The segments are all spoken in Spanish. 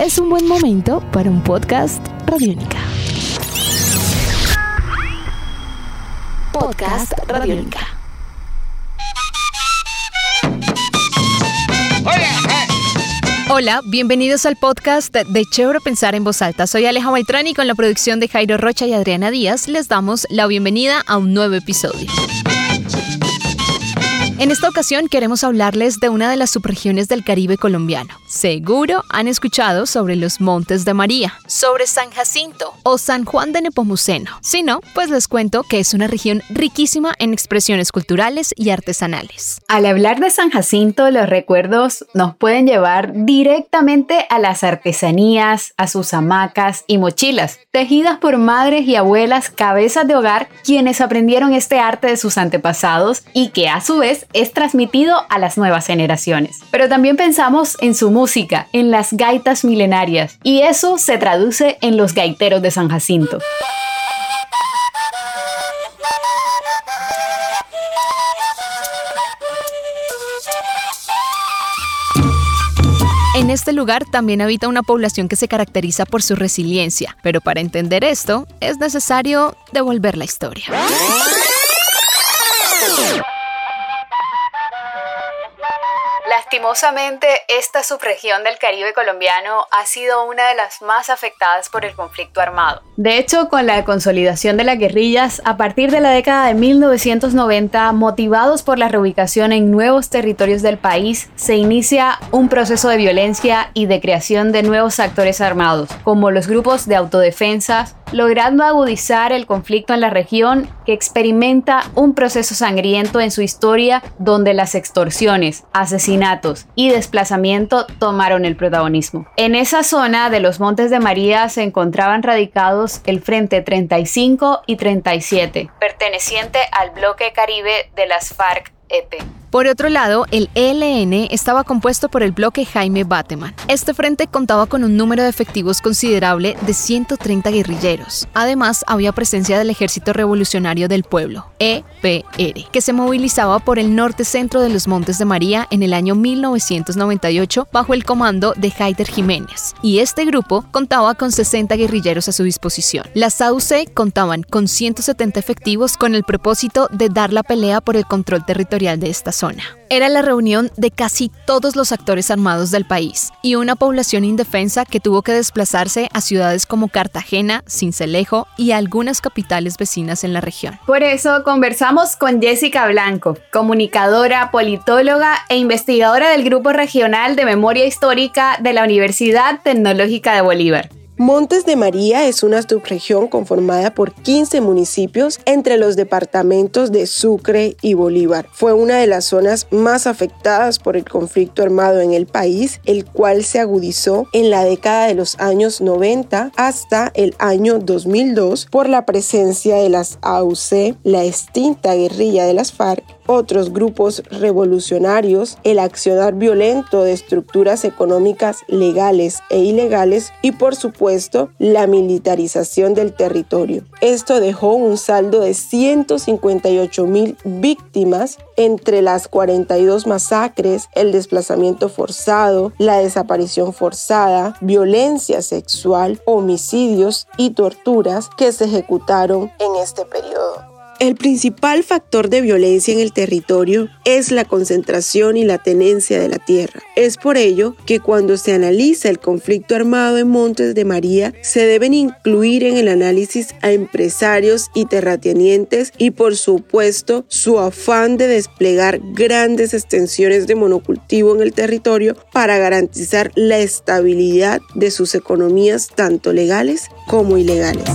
es un buen momento para un podcast Radiónica. Podcast Radiónica. Hola, bienvenidos al podcast de Chévere Pensar en Voz Alta. Soy Aleja Maitrani y con la producción de Jairo Rocha y Adriana Díaz les damos la bienvenida a un nuevo episodio. En esta ocasión queremos hablarles de una de las subregiones del Caribe colombiano. Seguro han escuchado sobre los Montes de María, sobre San Jacinto o San Juan de Nepomuceno. Si no, pues les cuento que es una región riquísima en expresiones culturales y artesanales. Al hablar de San Jacinto, los recuerdos nos pueden llevar directamente a las artesanías, a sus hamacas y mochilas, tejidas por madres y abuelas cabezas de hogar quienes aprendieron este arte de sus antepasados y que a su vez es transmitido a las nuevas generaciones. Pero también pensamos en su música, en las gaitas milenarias, y eso se traduce en los gaiteros de San Jacinto. En este lugar también habita una población que se caracteriza por su resiliencia, pero para entender esto es necesario devolver la historia. Lastimosamente, esta subregión del Caribe colombiano ha sido una de las más afectadas por el conflicto armado. De hecho, con la consolidación de las guerrillas, a partir de la década de 1990, motivados por la reubicación en nuevos territorios del país, se inicia un proceso de violencia y de creación de nuevos actores armados, como los grupos de autodefensa, logrando agudizar el conflicto en la región que experimenta un proceso sangriento en su historia donde las extorsiones, asesinatos y desplazamiento tomaron el protagonismo. En esa zona de los Montes de María se encontraban radicados el Frente 35 y 37, perteneciente al bloque caribe de las FARC-EP. Por otro lado, el ELN estaba compuesto por el bloque Jaime Bateman. Este frente contaba con un número de efectivos considerable de 130 guerrilleros. Además, había presencia del Ejército Revolucionario del Pueblo, EPR, que se movilizaba por el norte-centro de los Montes de María en el año 1998 bajo el comando de Haider Jiménez. Y este grupo contaba con 60 guerrilleros a su disposición. Las AUC contaban con 170 efectivos con el propósito de dar la pelea por el control territorial de esta zona Era la reunión de casi todos los actores armados del país y una población indefensa que tuvo que desplazarse a ciudades como Cartagena, Cincelejo y algunas capitales vecinas en la región. Por eso conversamos con Jessica Blanco, comunicadora, politóloga e investigadora del Grupo Regional de Memoria Histórica de la Universidad Tecnológica de Bolívar. Montes de María es una subregión conformada por 15 municipios entre los departamentos de Sucre y Bolívar. Fue una de las zonas más afectadas por el conflicto armado en el país, el cual se agudizó en la década de los años 90 hasta el año 2002 por la presencia de las AUC, la extinta guerrilla de las FARC otros grupos revolucionarios, el accionar violento de estructuras económicas legales e ilegales y por supuesto la militarización del territorio. Esto dejó un saldo de 158 mil víctimas entre las 42 masacres, el desplazamiento forzado, la desaparición forzada, violencia sexual, homicidios y torturas que se ejecutaron en este periodo. El principal factor de violencia en el territorio es la concentración y la tenencia de la tierra. Es por ello que cuando se analiza el conflicto armado en Montes de María, se deben incluir en el análisis a empresarios y terratenientes y por supuesto su afán de desplegar grandes extensiones de monocultivo en el territorio para garantizar la estabilidad de sus economías tanto legales como ilegales.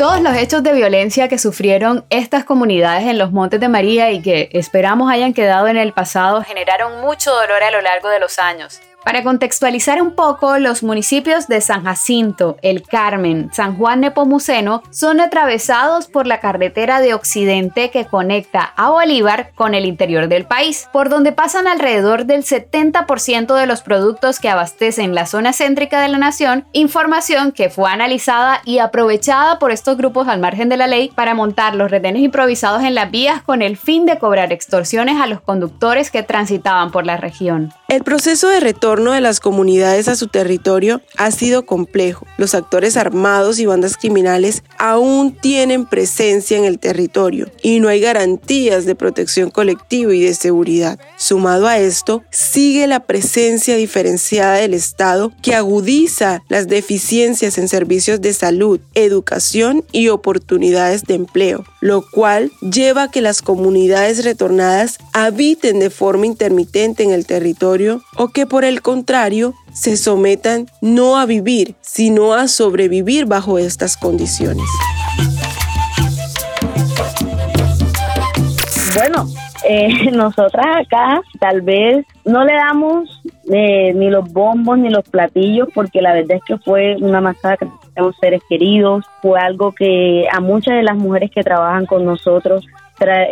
Todos los hechos de violencia que sufrieron estas comunidades en los Montes de María y que esperamos hayan quedado en el pasado generaron mucho dolor a lo largo de los años. Para contextualizar un poco, los municipios de San Jacinto, El Carmen, San Juan Nepomuceno son atravesados por la carretera de Occidente que conecta a Bolívar con el interior del país, por donde pasan alrededor del 70% de los productos que abastecen la zona céntrica de la nación, información que fue analizada y aprovechada por estos grupos al margen de la ley para montar los retenes improvisados en las vías con el fin de cobrar extorsiones a los conductores que transitaban por la región. El proceso de retorno de las comunidades a su territorio ha sido complejo. Los actores armados y bandas criminales aún tienen presencia en el territorio y no hay garantías de protección colectiva y de seguridad. Sumado a esto, sigue la presencia diferenciada del Estado que agudiza las deficiencias en servicios de salud, educación y oportunidades de empleo, lo cual lleva a que las comunidades retornadas habiten de forma intermitente en el territorio o que por el contrario se sometan no a vivir, sino a sobrevivir bajo estas condiciones. Bueno, eh, nosotras acá tal vez no le damos eh, ni los bombos ni los platillos porque la verdad es que fue una masacre seres queridos, fue algo que a muchas de las mujeres que trabajan con nosotros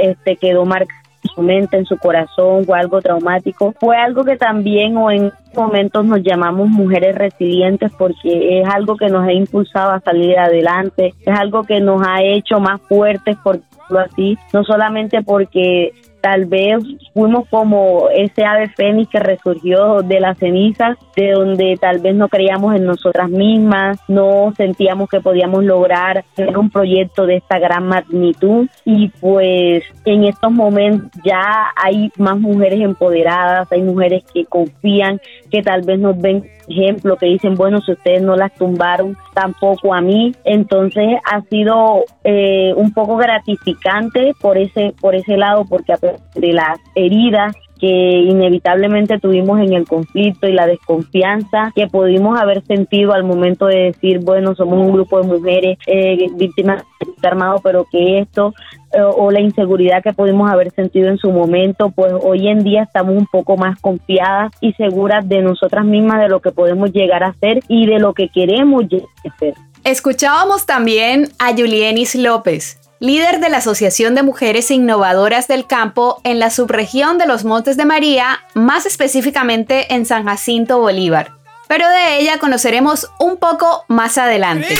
este, quedó marcado su mente, en su corazón, fue algo traumático. Fue algo que también o en momentos nos llamamos mujeres resilientes porque es algo que nos ha impulsado a salir adelante, es algo que nos ha hecho más fuertes, por así, no solamente porque tal vez fuimos como ese ave fénix que resurgió de las cenizas, de donde tal vez no creíamos en nosotras mismas, no sentíamos que podíamos lograr un proyecto de esta gran magnitud. Y pues en estos momentos ya hay más mujeres empoderadas, hay mujeres que confían, que tal vez nos ven ejemplo, que dicen, bueno, si ustedes no las tumbaron, tampoco a mí. Entonces ha sido eh, un poco gratificante por ese, por ese lado, porque de las heridas que inevitablemente tuvimos en el conflicto y la desconfianza que pudimos haber sentido al momento de decir, bueno, somos un grupo de mujeres eh, víctimas de armado, pero que esto eh, o la inseguridad que pudimos haber sentido en su momento, pues hoy en día estamos un poco más confiadas y seguras de nosotras mismas, de lo que podemos llegar a hacer y de lo que queremos llegar a ser. Escuchábamos también a Julienis López, líder de la Asociación de Mujeres Innovadoras del Campo en la subregión de los Montes de María, más específicamente en San Jacinto Bolívar. Pero de ella conoceremos un poco más adelante.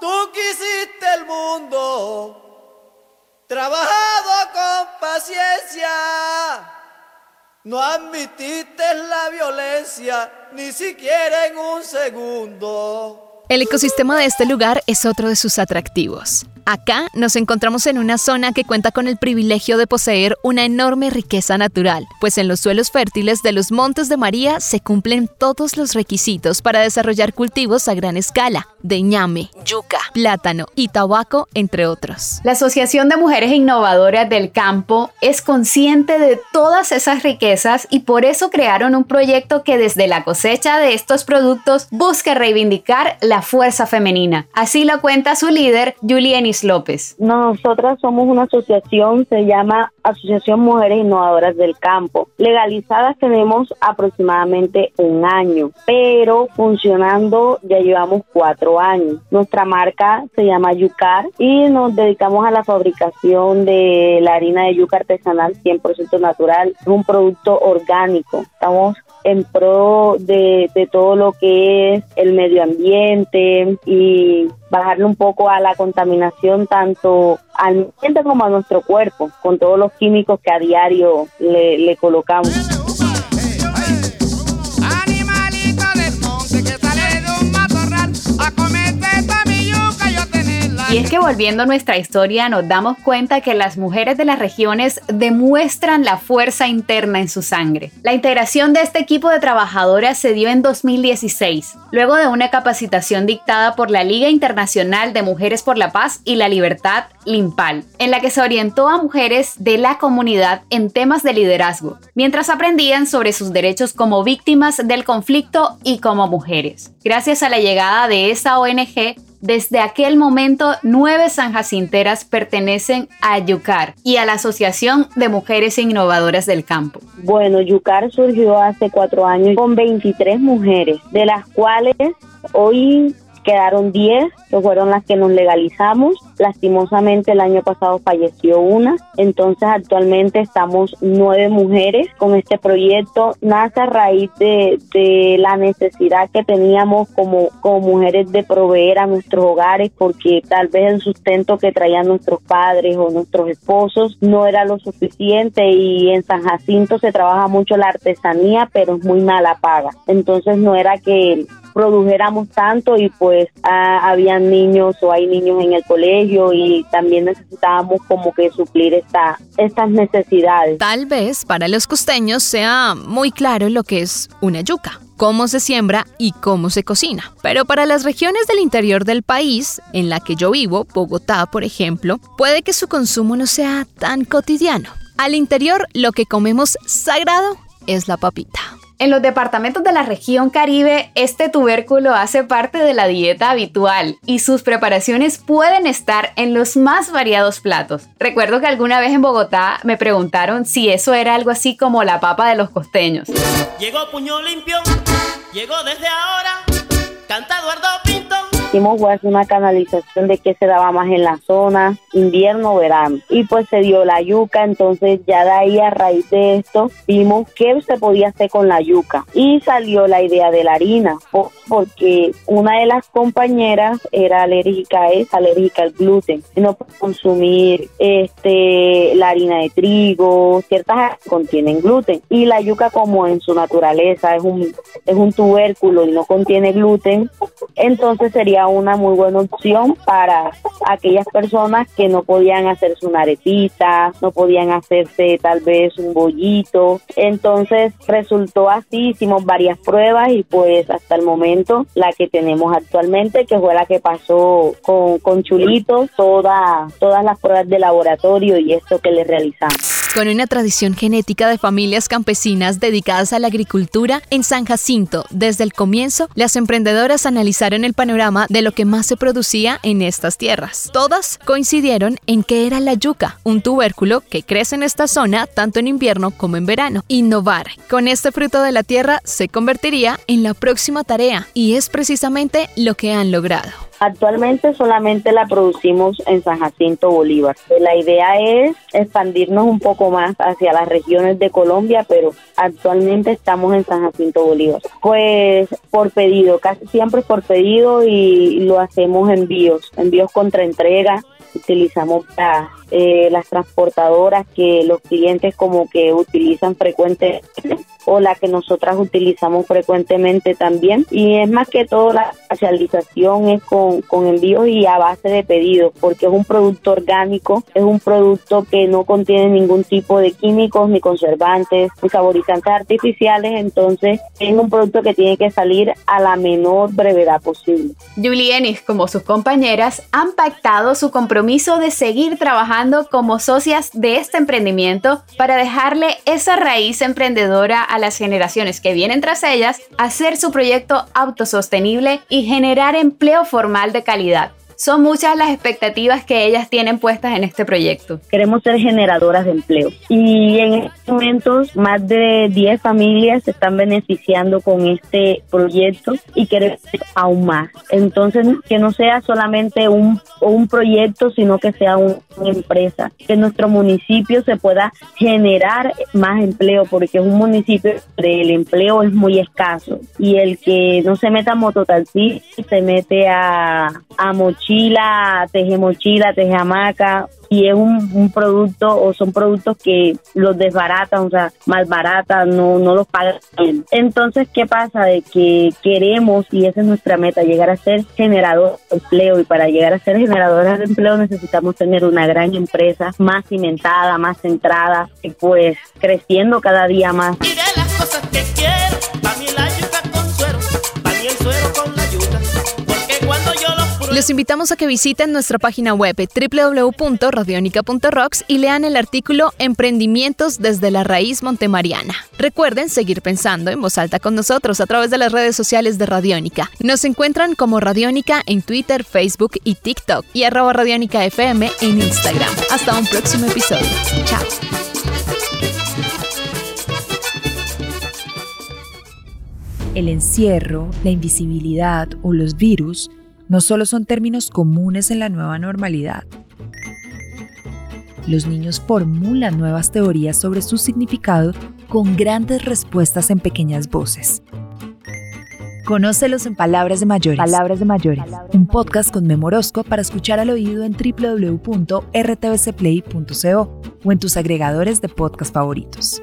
tú quisiste el mundo trabajado con paciencia. No admitiste la violencia ni siquiera en un segundo. El ecosistema de este lugar es otro de sus atractivos. Acá nos encontramos en una zona que cuenta con el privilegio de poseer una enorme riqueza natural, pues en los suelos fértiles de los Montes de María se cumplen todos los requisitos para desarrollar cultivos a gran escala, de ñame, yuca, plátano y tabaco, entre otros. La Asociación de Mujeres Innovadoras del Campo es consciente de todas esas riquezas y por eso crearon un proyecto que desde la cosecha de estos productos busca reivindicar la fuerza femenina. Así lo cuenta su líder, López. Nosotras somos una asociación, se llama Asociación Mujeres Innovadoras del Campo. Legalizadas tenemos aproximadamente un año, pero funcionando ya llevamos cuatro años. Nuestra marca se llama Yucar y nos dedicamos a la fabricación de la harina de yuca artesanal 100% natural. Es un producto orgánico. Estamos en pro de, todo lo que es el medio ambiente y bajarle un poco a la contaminación tanto al ambiente como a nuestro cuerpo con todos los químicos que a diario le colocamos. Y es que volviendo a nuestra historia nos damos cuenta que las mujeres de las regiones demuestran la fuerza interna en su sangre. La integración de este equipo de trabajadoras se dio en 2016, luego de una capacitación dictada por la Liga Internacional de Mujeres por la Paz y la Libertad, LIMPAL, en la que se orientó a mujeres de la comunidad en temas de liderazgo, mientras aprendían sobre sus derechos como víctimas del conflicto y como mujeres. Gracias a la llegada de esta ONG, Desde aquel momento, nueve sanjacinteras pertenecen a Yucar y a la Asociación de Mujeres Innovadoras del Campo. Bueno, Yucar surgió hace cuatro años con 23 mujeres, de las cuales hoy quedaron 10, que fueron las que nos legalizamos. Lastimosamente el año pasado falleció una, entonces actualmente estamos nueve mujeres con este proyecto. Nace a raíz de, de la necesidad que teníamos como, como mujeres de proveer a nuestros hogares porque tal vez el sustento que traían nuestros padres o nuestros esposos no era lo suficiente y en San Jacinto se trabaja mucho la artesanía pero es muy mala paga. Entonces no era que produjéramos tanto y pues ah, habían niños o hay niños en el colegio y también necesitábamos como que suplir esta, estas necesidades. Tal vez para los costeños sea muy claro lo que es una yuca cómo se siembra y cómo se cocina. Pero para las regiones del interior del país, en la que yo vivo, Bogotá por ejemplo, puede que su consumo no sea tan cotidiano. Al interior lo que comemos sagrado es la papita. En los departamentos de la región Caribe, este tubérculo hace parte de la dieta habitual y sus preparaciones pueden estar en los más variados platos. Recuerdo que alguna vez en Bogotá me preguntaron si eso era algo así como la papa de los costeños. Llegó puño limpio, llegó desde ahora, canta Eduardo hicimos una canalización de qué se daba más en la zona, invierno, verano. Y pues se dio la yuca, entonces ya de ahí a raíz de esto vimos qué se podía hacer con la yuca. Y salió la idea de la harina, porque una de las compañeras era alérgica, es alérgica al gluten. No puede consumir este, la harina de trigo, ciertas contienen gluten. Y la yuca como en su naturaleza es un, es un tubérculo y no contiene gluten, entonces sería una muy buena opción para aquellas personas que no podían hacerse una aretita, no podían hacerse tal vez un bollito. Entonces resultó así, hicimos varias pruebas y pues hasta el momento la que tenemos actualmente, que fue la que pasó con, con Chulito, toda, todas las pruebas de laboratorio y esto que le realizamos. Con una tradición genética de familias campesinas dedicadas a la agricultura, en San Jacinto, desde el comienzo, las emprendedoras analizaron el panorama de lo que más se producía en estas tierras. Todas coincidieron en que era la yuca, un tubérculo que crece en esta zona tanto en invierno como en verano. Innovar con este fruto de la tierra se convertiría en la próxima tarea y es precisamente lo que han logrado. Actualmente solamente la producimos en San Jacinto Bolívar. La idea es expandirnos un poco más hacia las regiones de Colombia, pero actualmente estamos en San Jacinto Bolívar. Pues por pedido, casi siempre por pedido y lo hacemos envíos, envíos contra entrega. Utilizamos eh, las transportadoras que los clientes como que utilizan frecuentemente o la que nosotras utilizamos frecuentemente también. Y es más que todo la especialización es con, con envíos y a base de pedidos, porque es un producto orgánico, es un producto que no contiene ningún tipo de químicos, ni conservantes, ni saborizantes artificiales, entonces es un producto que tiene que salir a la menor brevedad posible. Julie Ennis, como sus compañeras, han pactado su compromiso de seguir trabajando como socias de este emprendimiento para dejarle esa raíz emprendedora a las generaciones que vienen tras ellas hacer su proyecto autosostenible y generar empleo formal de calidad. Son muchas las expectativas que ellas tienen puestas en este proyecto. Queremos ser generadoras de empleo y en estos momentos más de 10 familias se están beneficiando con este proyecto y queremos aún más. Entonces, que no sea solamente un, un proyecto, sino que sea una empresa, que nuestro municipio se pueda generar más empleo, porque es un municipio donde el empleo es muy escaso. Y el que no se meta a mototaxi se mete a, a mochila, teje mochila, teje hamaca, y es un, producto o son productos que los desbaratan, o sea, más baratas, no, no los pagan bien. Entonces, ¿qué pasa? De que queremos, y esa es nuestra meta, llegar a ser generador de empleo, y para llegar a ser generadores de empleo necesitamos tener una gran empresa más cimentada, más centrada, y pues creciendo cada día más. Los invitamos a que visiten nuestra página web www.radionica.rocks y lean el artículo Emprendimientos desde la raíz montemariana. Recuerden seguir pensando en voz alta con nosotros a través de las redes sociales de Radiónica. Nos encuentran como Radiónica en Twitter, Facebook y TikTok y arroba Radiónica FM en Instagram. Hasta un próximo episodio. Chao. El encierro, la invisibilidad o los virus no solo son términos comunes en la nueva normalidad. Los niños formulan nuevas teorías sobre su significado con grandes respuestas en pequeñas voces. Conócelos en Palabras de Mayores. Palabras de Mayores. Un podcast con Memorosco para escuchar al oído en www.rtbcplay.co o en tus agregadores de podcast favoritos.